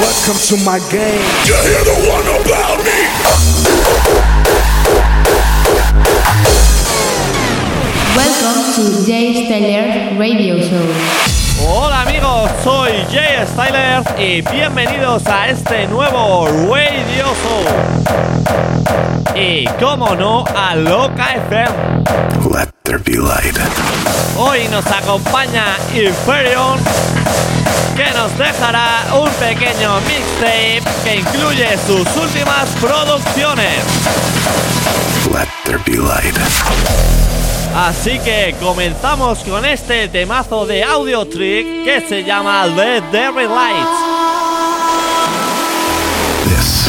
Welcome to my game. You hear the one about me? To Jay Styler Radio Show. Hola amigos, soy Jay Styler y bienvenidos a este nuevo Radio Show. Y como no, a Loca FM. Let there be light. Hoy nos acompaña Inferion que nos dejará un pequeño mixtape que incluye sus últimas producciones. Let there be light. Así que comenzamos con este temazo de audio trick que se llama Let There Be Light. This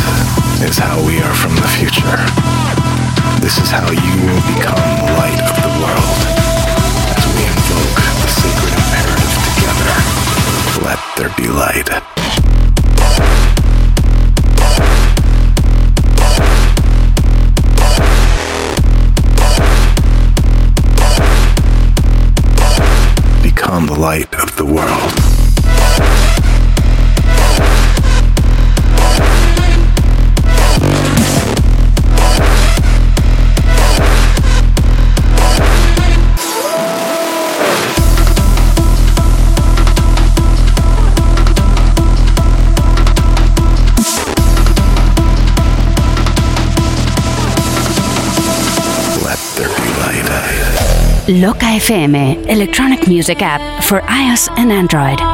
is how we are from the future. This is how you will become the light of the world as we invoke the sacred imperative together. Let there be light. Light of the world. Loca FM, electronic music app for iOS and Android.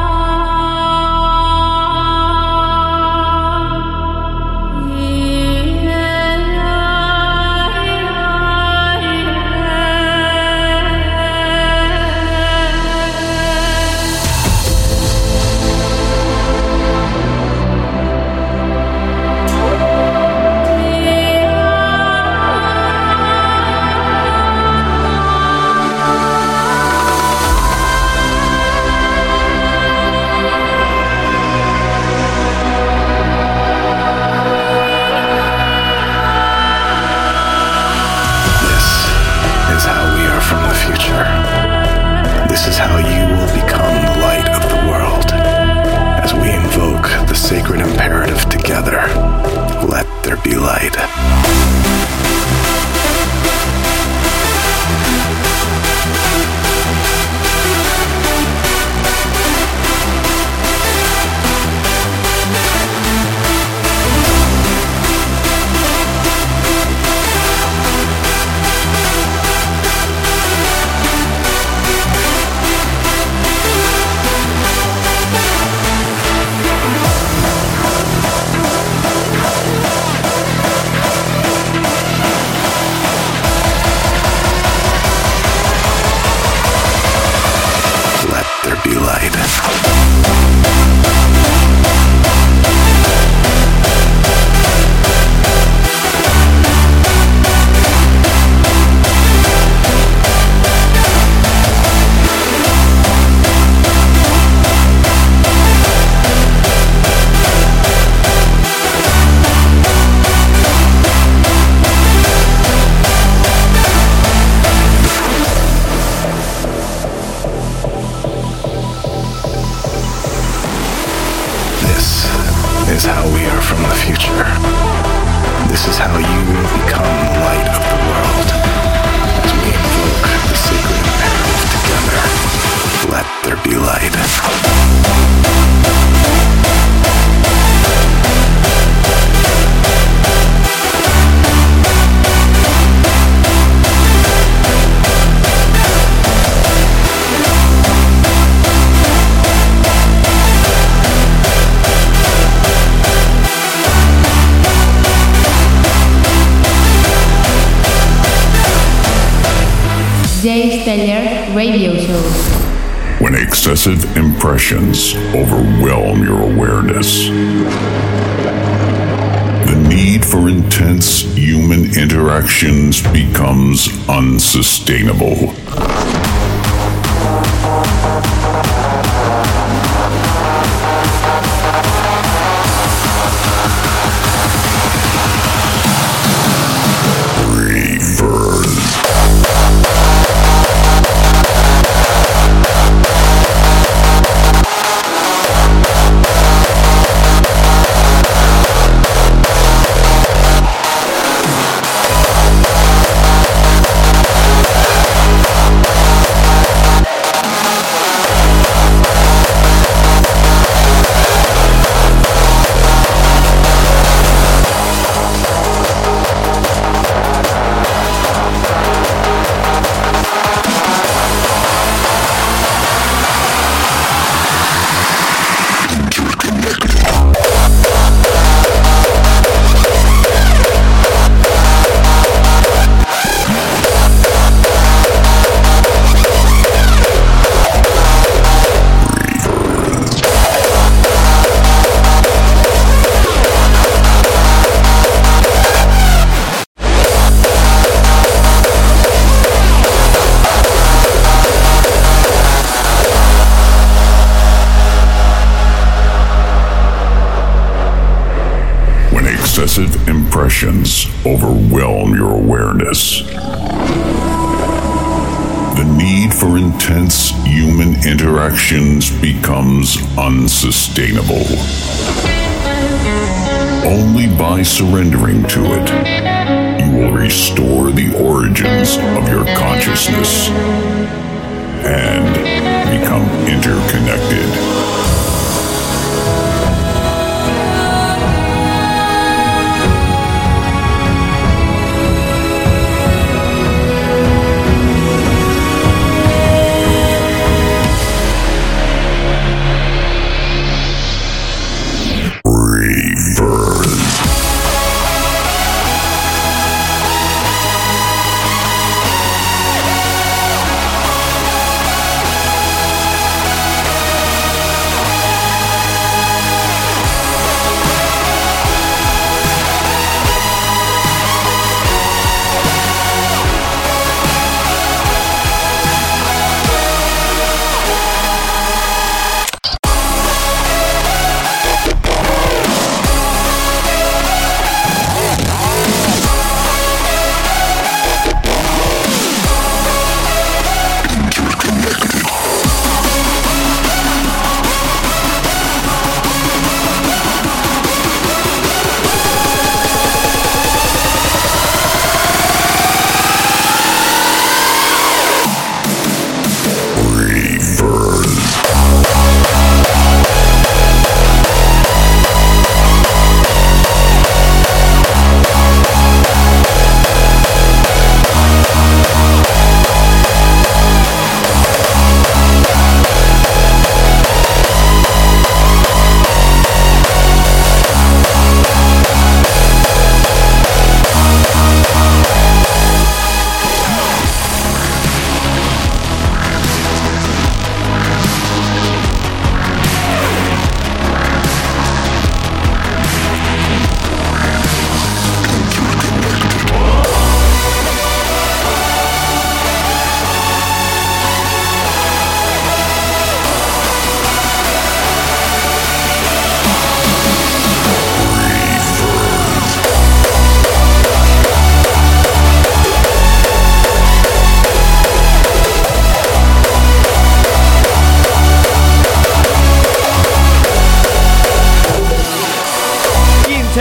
Overwhelm your awareness. The need for intense human interactions becomes unsustainable. Becomes unsustainable. Only by surrendering to it, you will restore the origins of your consciousness and become interconnected.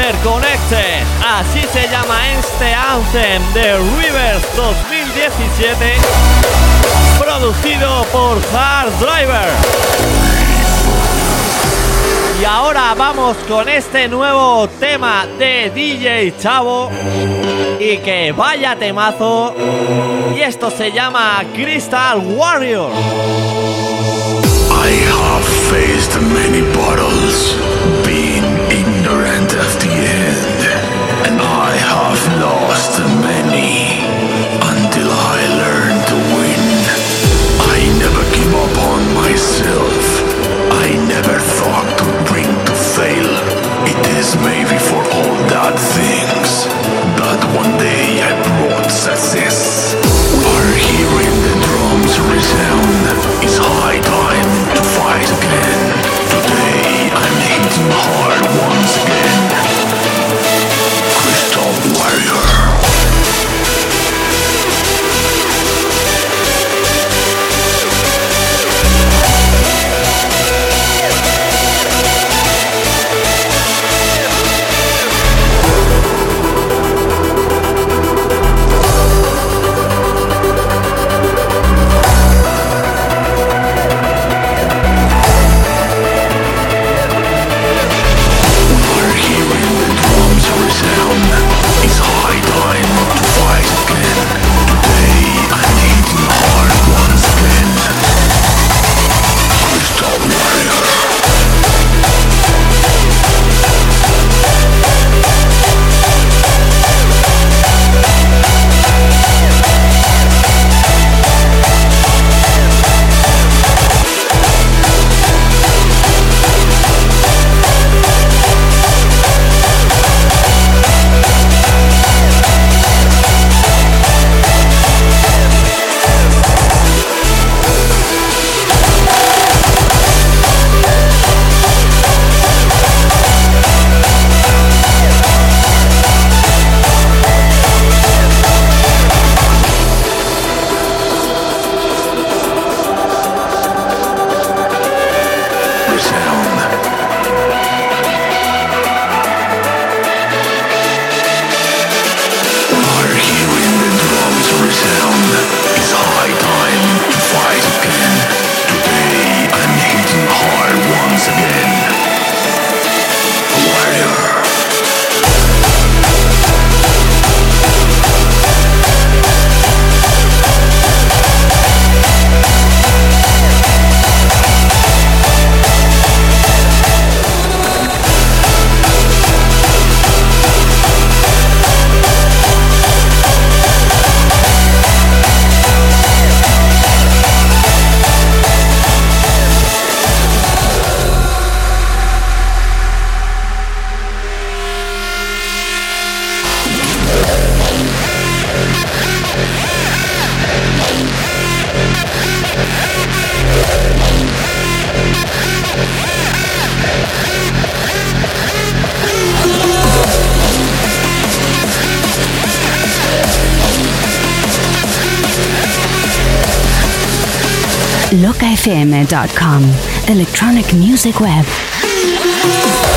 Interconnected, así se llama este Anthem de Rivers 2017, producido por Hard Driver. Y ahora vamos con este nuevo tema de DJ Chavo. Y que vaya temazo. Y esto se llama Crystal Warrior. I have faced many battles, lost many until I learned to win. I never give up on myself. I never thought to bring to fail. It is maybe for all that things that one day I brought success. Are hearing the drums resound. It's high time to fight again. Today I'm hitting hard once again. locafm.com. Electronic Music Web.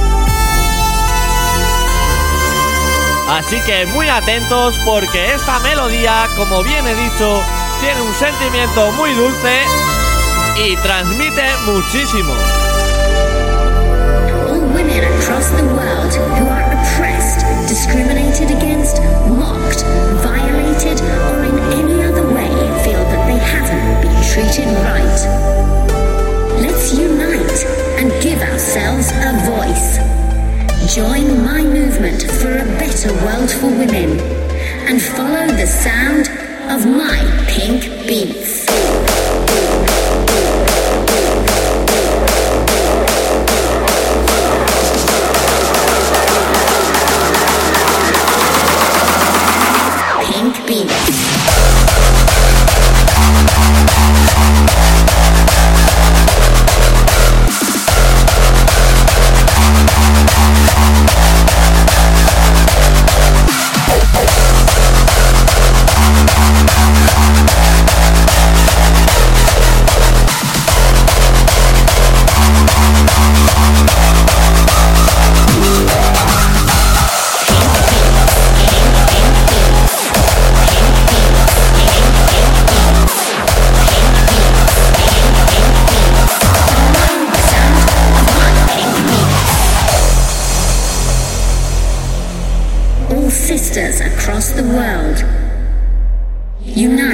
Así que muy atentos porque esta melodía, como bien he dicho, tiene un sentimiento muy dulce y transmite muchísimo. discriminated against, mocked, violated, or in any other way feel that they haven't been treated right. Let's unite and give ourselves a voice. Join my movement for a better world for women and follow the sound of my pink beats. the world. Unite.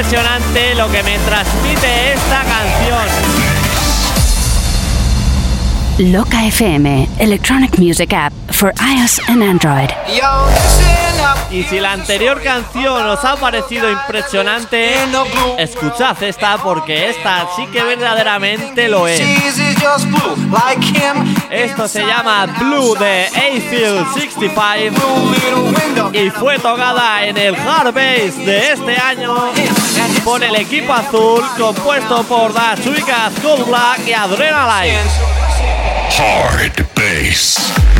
Impresionante lo que me transmite Loca FM, electronic music app for iOS and Android. Y si la anterior canción os ha parecido impresionante, escuchad esta porque esta sí que verdaderamente lo es. Esto se llama Blue de Afield 65 y fue tocada en el Hard Bass de este año por el equipo azul compuesto por Chicas Cold Black y Adrenaline. Hard bass.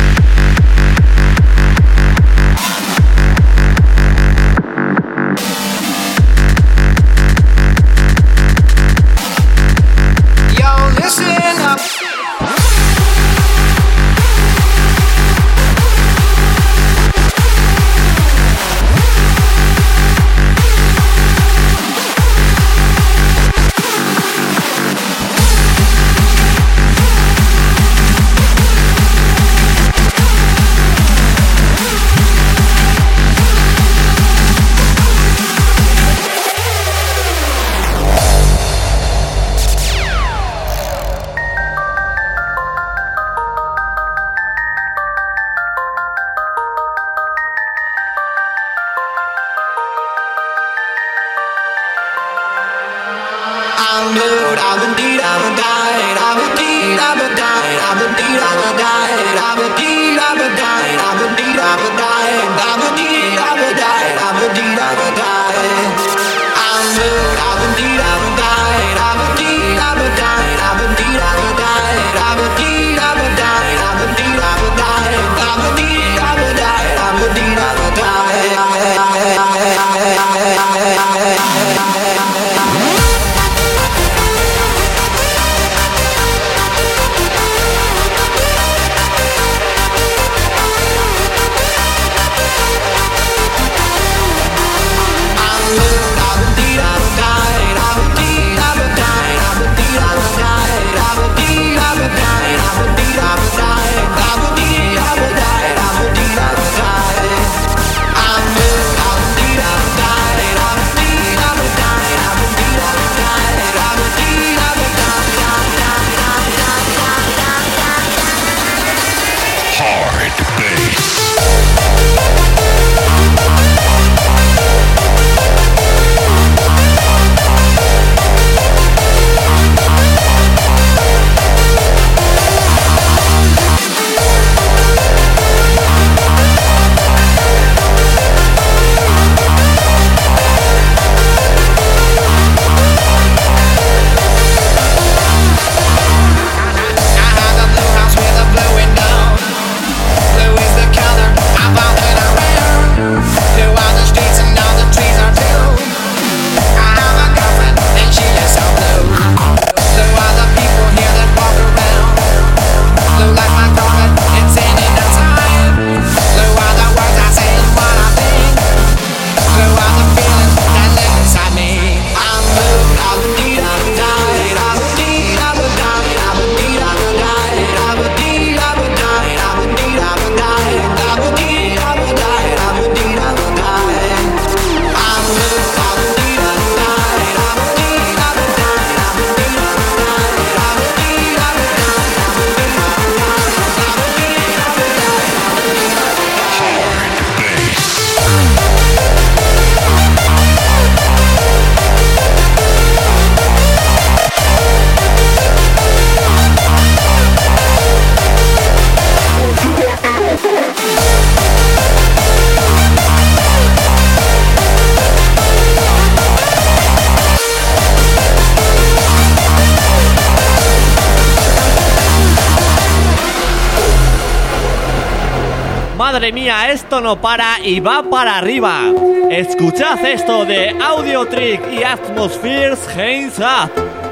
Para y va para arriba. Escuchad esto de Audio Trick y Atmospheres Hands Up.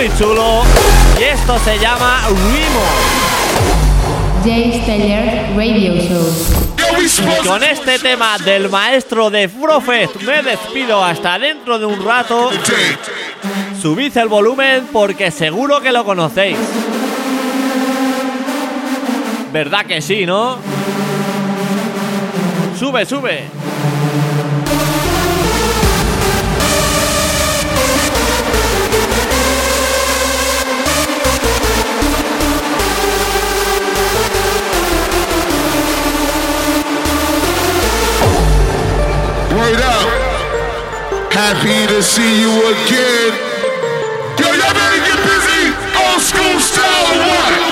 Muy chulo. Y esto se llama Remorse. Jay Steller Radio Show. Y con este tema del maestro de Prophet me despido hasta dentro de un rato. Subid el volumen porque seguro que lo conocéis. ¿Verdad que sí, no? Sube, sube. Word up. Happy to see you again. Yo, y'all to get busy? Old school style what?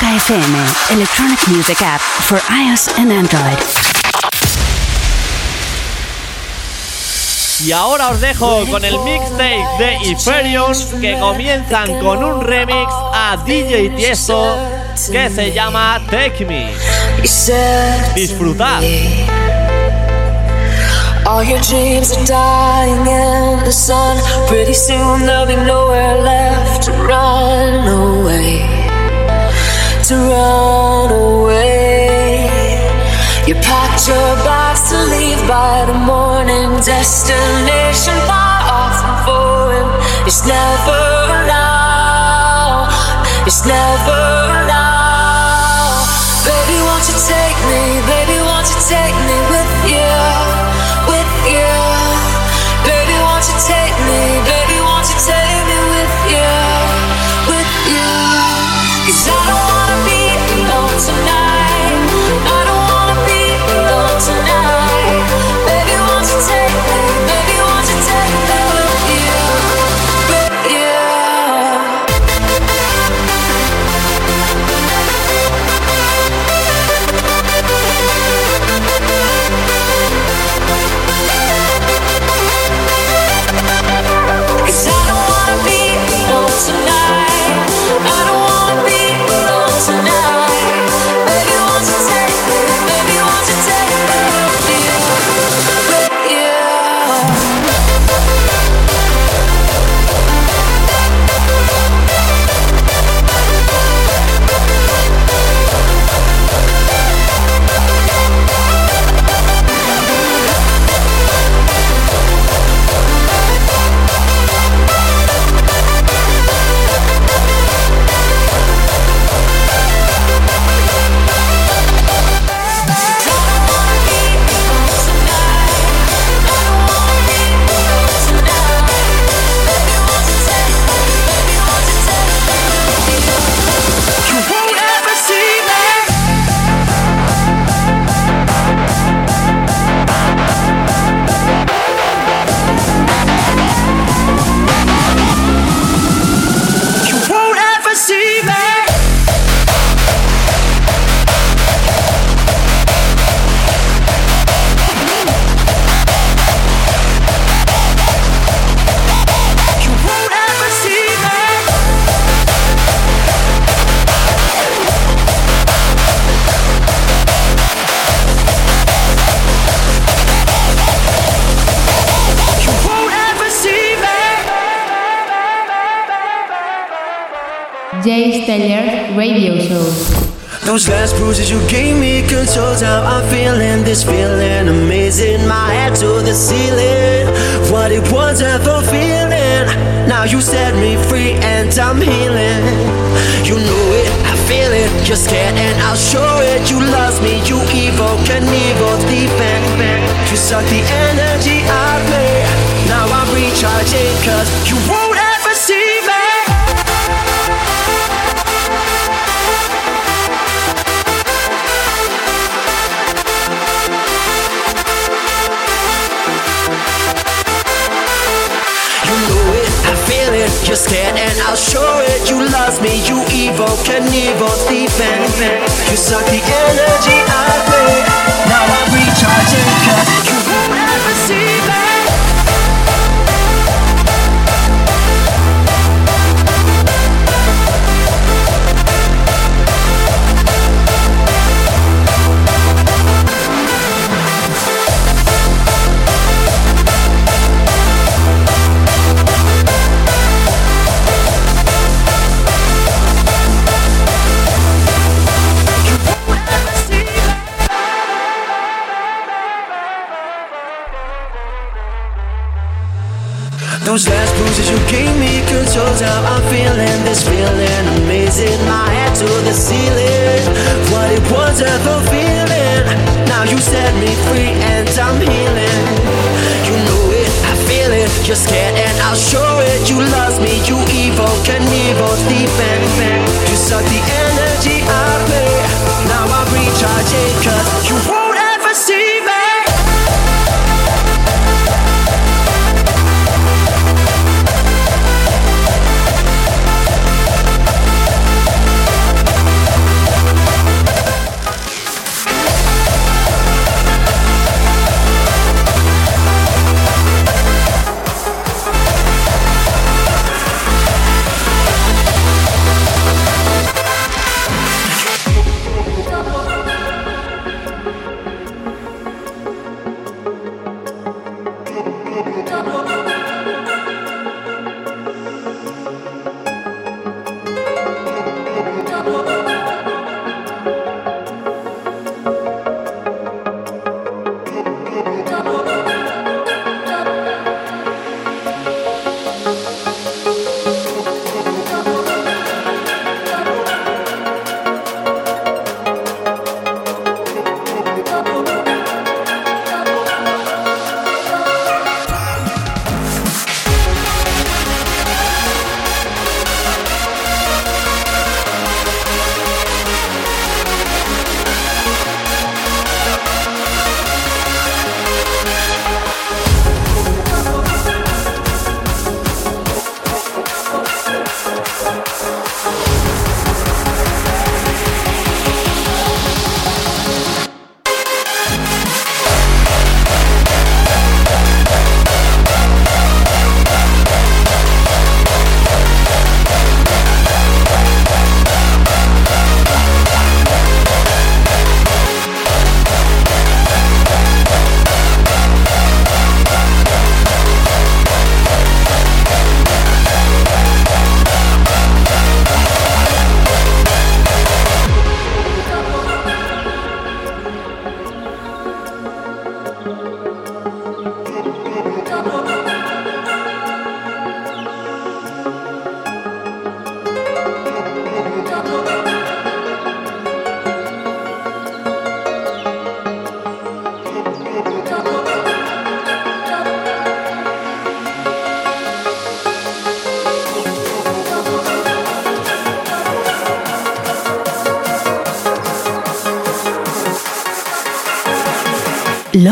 Loca FM, electronic music app for iOS and Android. Y ahora os dejo con el mixtape de Iferion que comienzan con un remix a DJ Tiesto que se llama Take Me. Disfrutad. All your dreams are dying in the sun. Pretty soon there'll be nowhere left to run away. To run away. You packed your bags to leave by the morning. Destination far off and foreign. It's never now. It's never now. Baby, won't you take me? Baby, won't you take me cause you won't ever see me. You're scared and I'll show it. You lost me, you evil, can evil defend. You suck the energy out of me. I'm feeling. This feeling amazing, my head to the ceiling. What it was a fulfilling. Now you set me free and I'm healing. You know it, I feel it. You're scared and I'll show it. You lost me, you evil, can evil defend. You suck the energy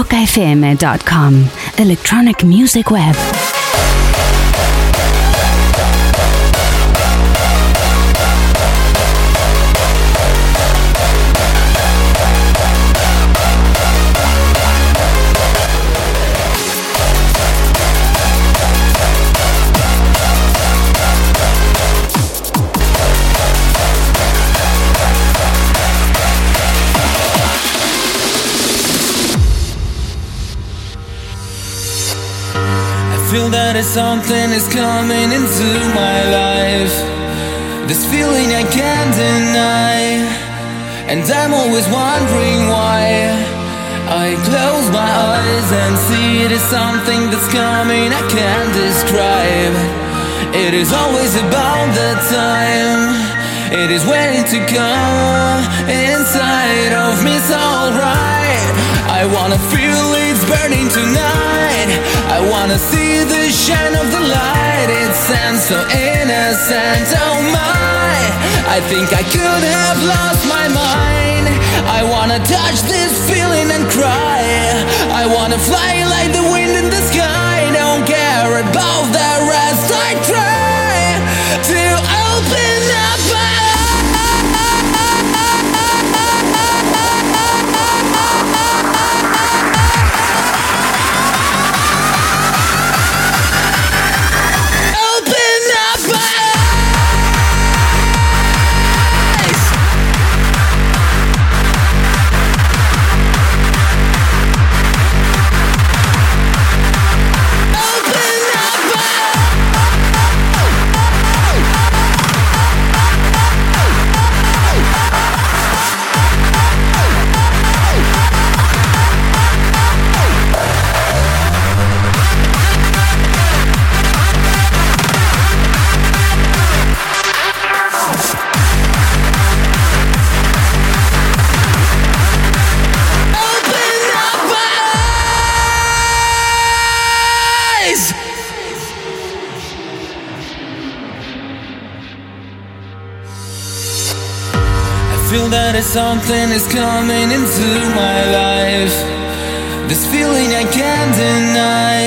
locafm.com, electronic music web. That something is coming into my life. This feeling I can't deny. And I'm always wondering why. I close my eyes and see it is something that's coming I can't describe. It is always about the time. It is waiting to come inside of me. It's alright. I wanna feel it's burning tonight. I wanna see the shine of the light. It sounds so innocent. Oh my, I think I could have lost my mind. I wanna touch this feeling and cry. I wanna fly like the wind in the sky. Don't care about the rest. I try to open. Open something is coming into my life. This feeling I can't deny.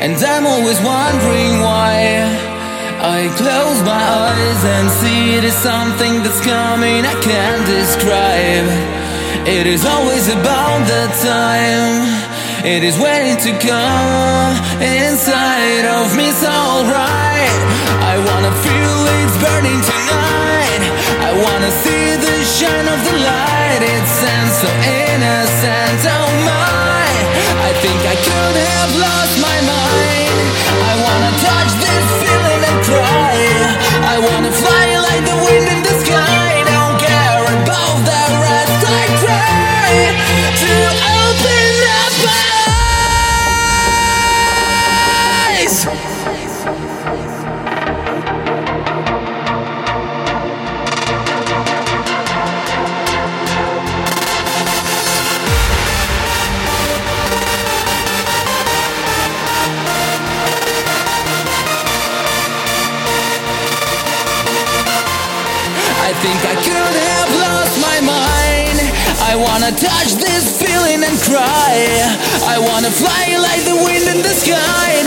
And I'm always wondering why. I close my eyes and see it is something that's coming I can't describe. It is always about the time. It is waiting to come inside of me. It's alright. I wanna feel it's burning tonight. I wanna see shine of the light. It sounds so innocent. Oh my, I think I could have lost my mind. And cry. I wanna fly like the wind in the sky.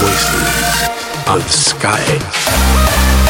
Voices of the sky.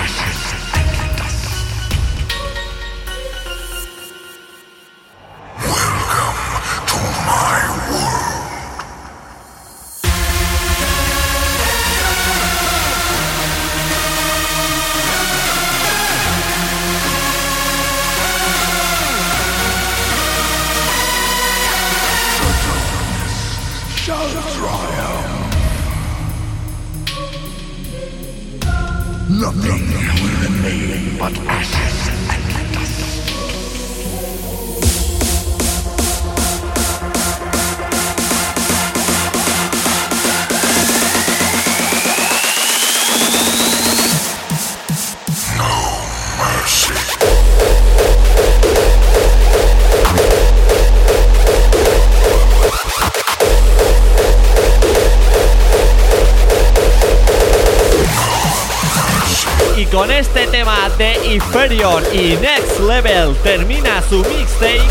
y Next Level termina su mixtape.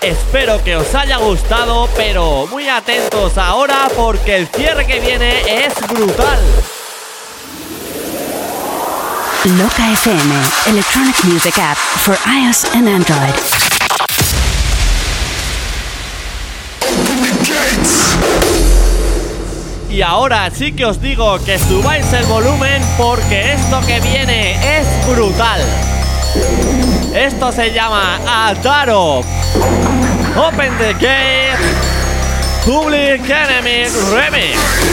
Espero que os haya gustado, pero muy atentos ahora porque el cierre que viene es brutal. Loca FM, electronic music app for iOS and Android. Y ahora sí que os digo que subáis el volumen porque esto que viene es brutal. Esto se llama Ataro. Open the Gate. Public Enemy Remix.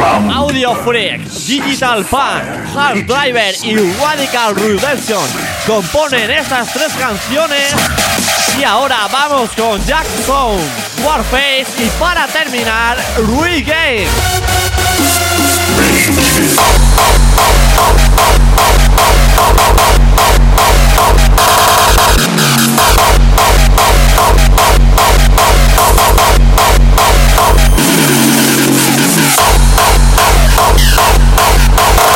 Audio Freak, Digital Punk, Hard Driver y Radical Redemption componen estas tres canciones. Y ahora vamos con Jackson, Warface y para terminar, Regain. Bueno Oh, oh, oh, oh, oh.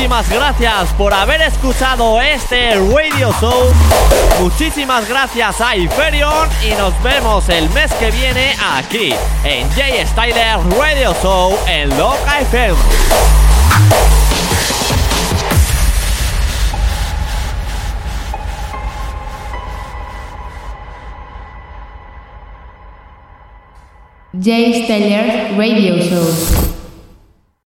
Muchísimas gracias por haber escuchado este Radio Show. Muchísimas gracias a Hyperion y nos vemos el mes que viene aquí en J Styler Radio Show en Loca FM. Jay Steller Radio Show.